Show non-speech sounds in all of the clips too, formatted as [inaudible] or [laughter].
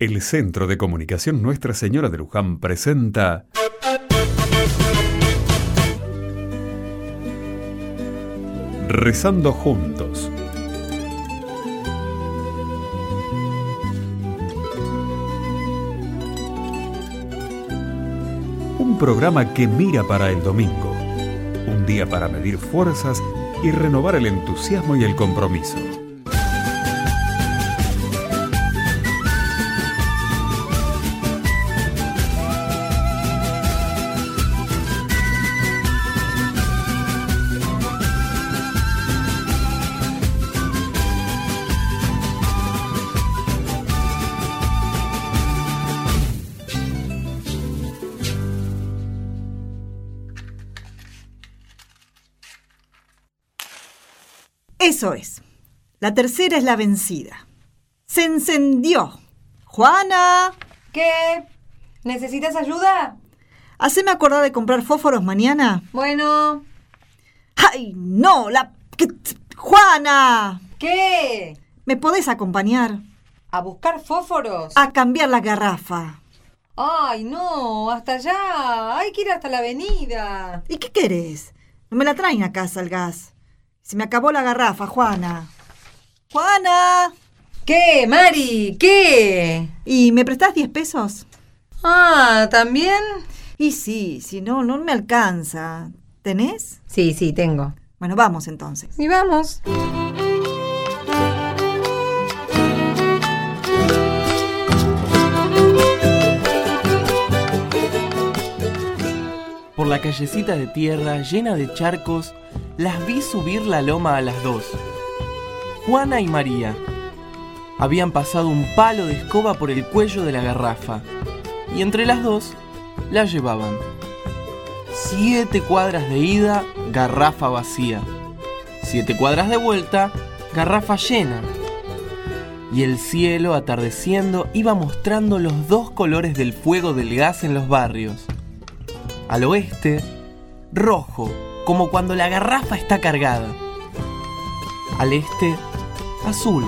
El Centro de Comunicación Nuestra Señora de Luján presenta Rezando juntos. Un programa que mira para el domingo. Un día para medir fuerzas y renovar el entusiasmo y el compromiso. Eso es. La tercera es la vencida. Se encendió. Juana, ¿Qué? ¿Necesitas ayuda? haceme acordar de comprar fósforos mañana. Bueno, ¡Ay, no! La... que- Juana, ¿qué? ¿me podés acompañar? ¿A buscar fósforos? A cambiar la garrafa. Ay, no, hasta allá. Hay que ir hasta la avenida. ¿Y qué querés? No me la traen a casa el gas. Se me acabó la garrafa, Juana. Juana. ¿Qué, Mari? ¿Qué? ¿Y me prestás 10 pesos? Ah, ¿también? Y sí, si no, no me alcanza. ¿Tenés? Sí, sí, tengo. Bueno, vamos entonces. Y vamos. Por la callecita de tierra llena de charcos, las vi subir la loma a las dos. Juana y María. Habían pasado un palo de escoba por el cuello de la garrafa, y entre las dos la llevaban. Siete cuadras de ida, garrafa vacía. Siete cuadras de vuelta, garrafa llena. Y el cielo atardeciendo iba mostrando los dos colores del fuego del gas en los barrios. Al oeste, rojo, como cuando la garrafa está cargada. Al este, azul,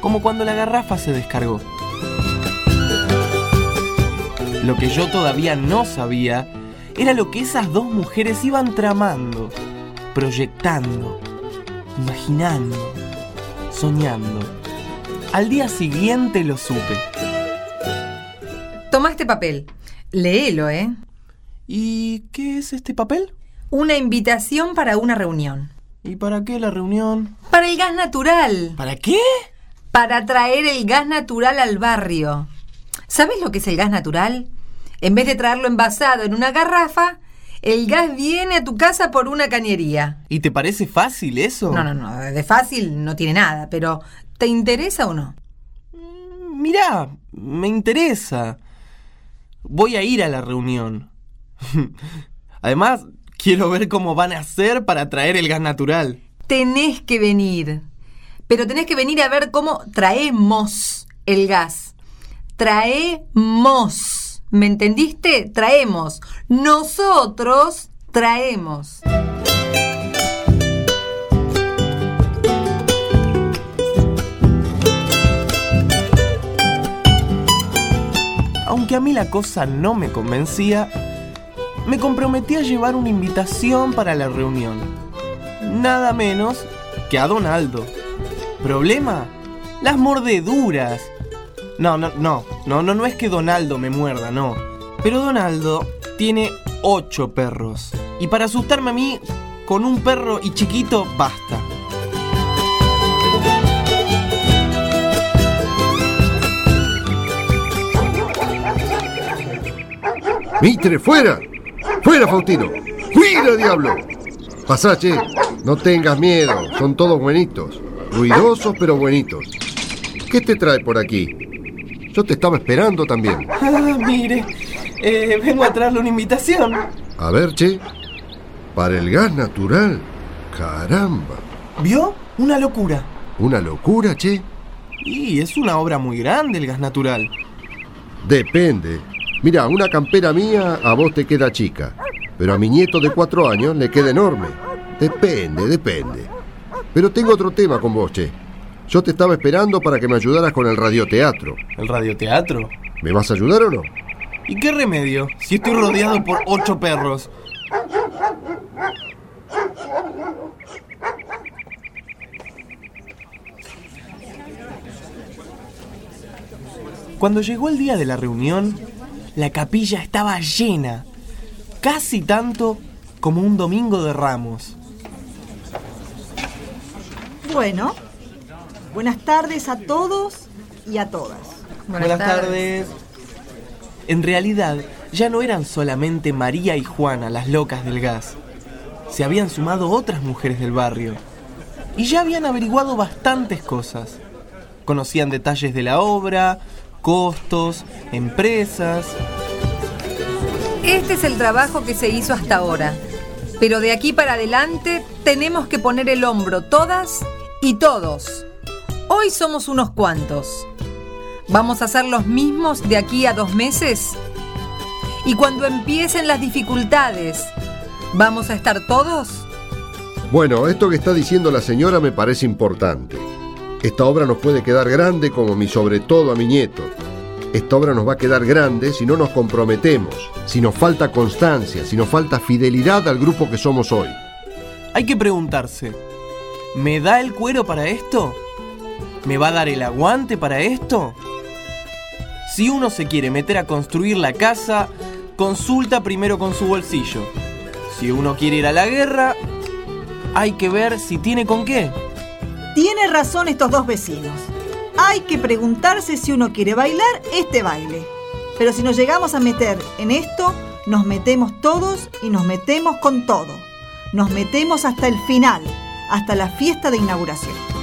como cuando la garrafa se descargó. Lo que yo todavía no sabía era lo que esas dos mujeres iban tramando, proyectando, imaginando, soñando. Al día siguiente lo supe. Toma este papel. Léelo, ¿eh? ¿Y qué es este papel? Una invitación para una reunión. ¿Y para qué la reunión? Para el gas natural. ¿Para qué? Para traer el gas natural al barrio. ¿Sabes lo que es el gas natural? En vez de traerlo envasado en una garrafa, el gas viene a tu casa por una cañería. ¿Y te parece fácil eso? No, no, no, de fácil no tiene nada, pero ¿te interesa o no? Mirá, me interesa. Voy a ir a la reunión. [laughs] Además, quiero ver cómo van a hacer para traer el gas natural. Tenés que venir. Pero tenés que venir a ver cómo traemos el gas. Traemos. ¿Me entendiste? Traemos. Nosotros traemos. Aunque a mí la cosa no me convencía, me comprometí a llevar una invitación para la reunión. Nada menos que a Donaldo. ¿Problema? Las mordeduras. No, no, no, no, no, no es que Donaldo me muerda, no. Pero Donaldo tiene ocho perros. Y para asustarme a mí, con un perro y chiquito, basta. ¡Mitre, fuera! ¡Fuera, Faustino! ¡Fuera, diablo! Pasá, che. No tengas miedo. Son todos buenitos. Ruidosos, pero buenitos. ¿Qué te trae por aquí? Yo te estaba esperando también. [laughs] Ah, mire, eh, vengo a traerle una invitación. A ver, che. Para el gas natural. Caramba. ¿Vio? Una locura. Una locura, che. Y es una obra muy grande el gas natural. Depende. Mira, una campera mía a vos te queda chica. Pero a mi nieto de cuatro años le queda enorme. Depende, depende. Pero tengo otro tema con vos, che. Yo te estaba esperando para que me ayudaras con el radioteatro. ¿El radioteatro? ¿Me vas a ayudar o no? ¿Y qué remedio? Si estoy rodeado por ocho perros. Cuando llegó el día de la reunión, la capilla estaba llena, casi tanto como un domingo de ramos. Bueno, buenas tardes a todos y a todas. Buenas, tardes. En realidad, ya no eran solamente María y Juana las locas del gas. Se habían sumado otras mujeres del barrio. Y ya habían averiguado bastantes cosas. Conocían detalles de la obra, costos, empresas. Este es el trabajo que se hizo hasta ahora. Pero de aquí para adelante tenemos que poner el hombro todas y todos. Hoy somos unos cuantos. ¿Vamos a ser los mismos de aquí a dos meses? Y cuando empiecen las dificultades, ¿vamos a estar todos? Bueno, esto que está diciendo la señora me parece importante. Esta obra nos puede quedar grande como mi sobre todo a mi nieto. Esta obra nos va a quedar grande si no nos comprometemos, si nos falta constancia, si nos falta fidelidad al grupo que somos hoy. Hay que preguntarse, ¿me da el cuero para esto? ¿Me va a dar el aguante para esto? Si uno se quiere meter a construir la casa, consulta primero con su bolsillo. Si uno quiere ir a la guerra, hay que ver si tiene con qué. Tiene razón estos dos vecinos. Hay que preguntarse si uno quiere bailar este baile. Pero si nos llegamos a meter en esto, nos metemos todos y nos metemos con todo. Nos metemos hasta el final, hasta la fiesta de inauguración.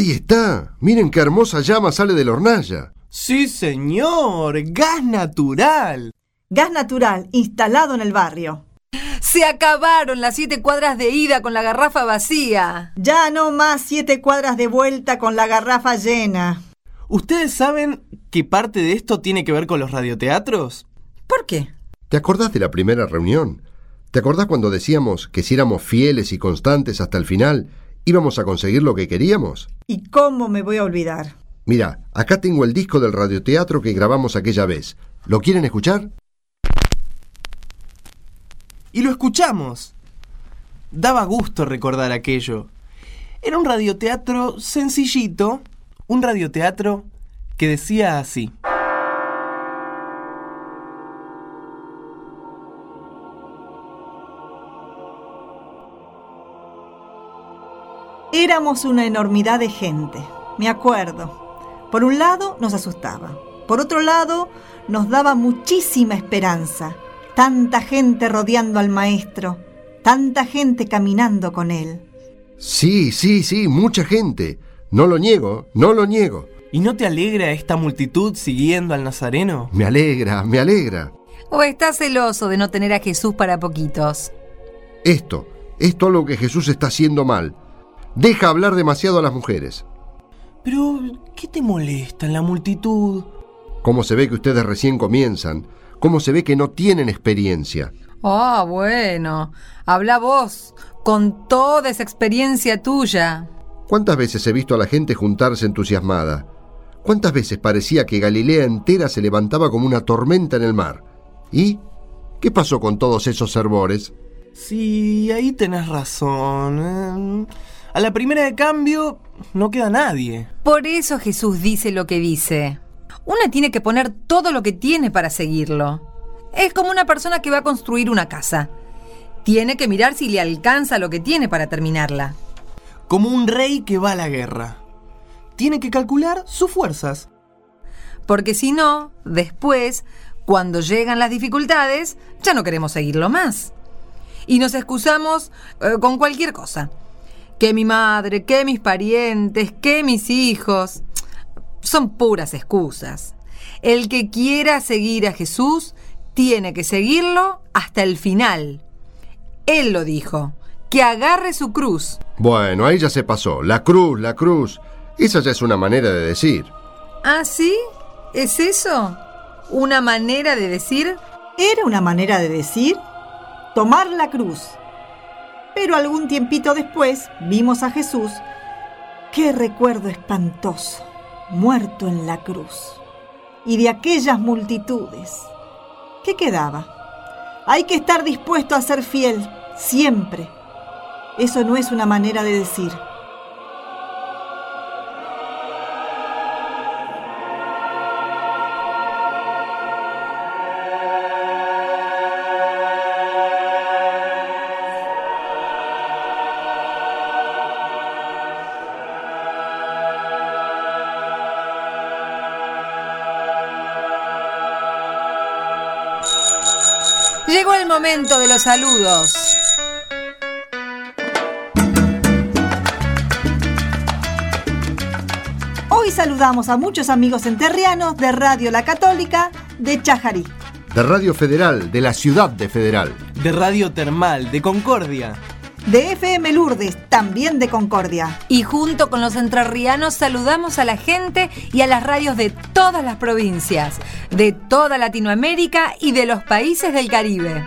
Ahí está. Miren qué hermosa llama sale de la hornalla. Sí, señor. Gas natural. Gas natural instalado en el barrio. Se acabaron las siete cuadras de ida con la garrafa vacía. Ya no más siete cuadras de vuelta con la garrafa llena. ¿Ustedes saben qué parte de esto tiene que ver con los radioteatros? ¿Por qué? ¿Te acordás de la primera reunión? ¿Te acordás cuando decíamos que si éramos fieles y constantes hasta el final, íbamos a conseguir lo que queríamos? ¿Y cómo me voy a olvidar? Mira, acá tengo el disco del radioteatro que grabamos aquella vez. ¿Lo quieren escuchar? Y lo escuchamos. Daba gusto recordar aquello. Era un radioteatro sencillito, un radioteatro que decía así. Éramos una enormidad de gente, me acuerdo. Por un lado nos asustaba, por otro lado nos daba muchísima esperanza. Tanta gente rodeando al maestro, tanta gente caminando con él. Sí, sí, sí, mucha gente. No lo niego, no lo niego. ¿Y no te alegra esta multitud siguiendo al Nazareno? Me alegra, me alegra. ¿O estás celoso de no tener a Jesús para poquitos? Esto, esto es lo que Jesús está haciendo mal. Deja hablar demasiado a las mujeres. Pero, ¿qué te molesta en la multitud? ¿Cómo se ve que ustedes recién comienzan? ¿Cómo se ve que no tienen experiencia? Ah, bueno. Habla vos, con toda esa experiencia tuya. ¿Cuántas veces he visto a la gente juntarse entusiasmada? ¿Cuántas veces parecía que Galilea entera se levantaba como una tormenta en el mar? ¿Y qué pasó con todos esos servores? Sí, ahí tenés razón. Eh, A la primera de cambio no queda nadie. Por eso Jesús dice lo que dice. Una tiene que poner todo lo que tiene para seguirlo. Es como una persona que va a construir una casa. Tiene que mirar si le alcanza lo que tiene para terminarla. Como un rey que va a la guerra. Tiene que calcular sus fuerzas. Porque si no, después, cuando llegan las dificultades, ya no queremos seguirlo más. Y nos excusamos eh, con cualquier cosa. Que mi madre, que mis parientes, que mis hijos. Son puras excusas. El que quiera seguir a Jesús tiene que seguirlo hasta el final. Él lo dijo, que agarre su cruz. Bueno, ahí ya se pasó. La cruz, la cruz. Esa ya es una manera de decir. ¿Ah, sí? ¿Es eso? ¿Una manera de decir? Era una manera de decir tomar la cruz. Pero algún tiempito después vimos a Jesús. Qué recuerdo espantoso, muerto en la cruz. Y de aquellas multitudes. ¿Qué quedaba? Hay que estar dispuesto a ser fiel, siempre. Eso no es una manera de decir. Llegó el momento de los saludos. Hoy saludamos a muchos amigos enterrianos de Radio La Católica de Chajarí. De Radio Federal, de la ciudad de Federal. De Radio Termal, de Concordia. De FM Lourdes, también de Concordia. Y junto con los entrerrianos saludamos a la gente y a las radios de todas las provincias, de toda Latinoamérica y de los países del Caribe.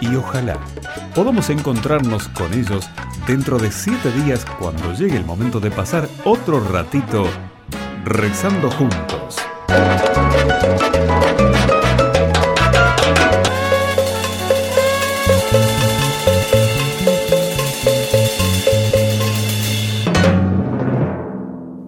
Y ojalá podamos encontrarnos con ellos dentro de siete días cuando llegue el momento de pasar otro ratito rezando juntos.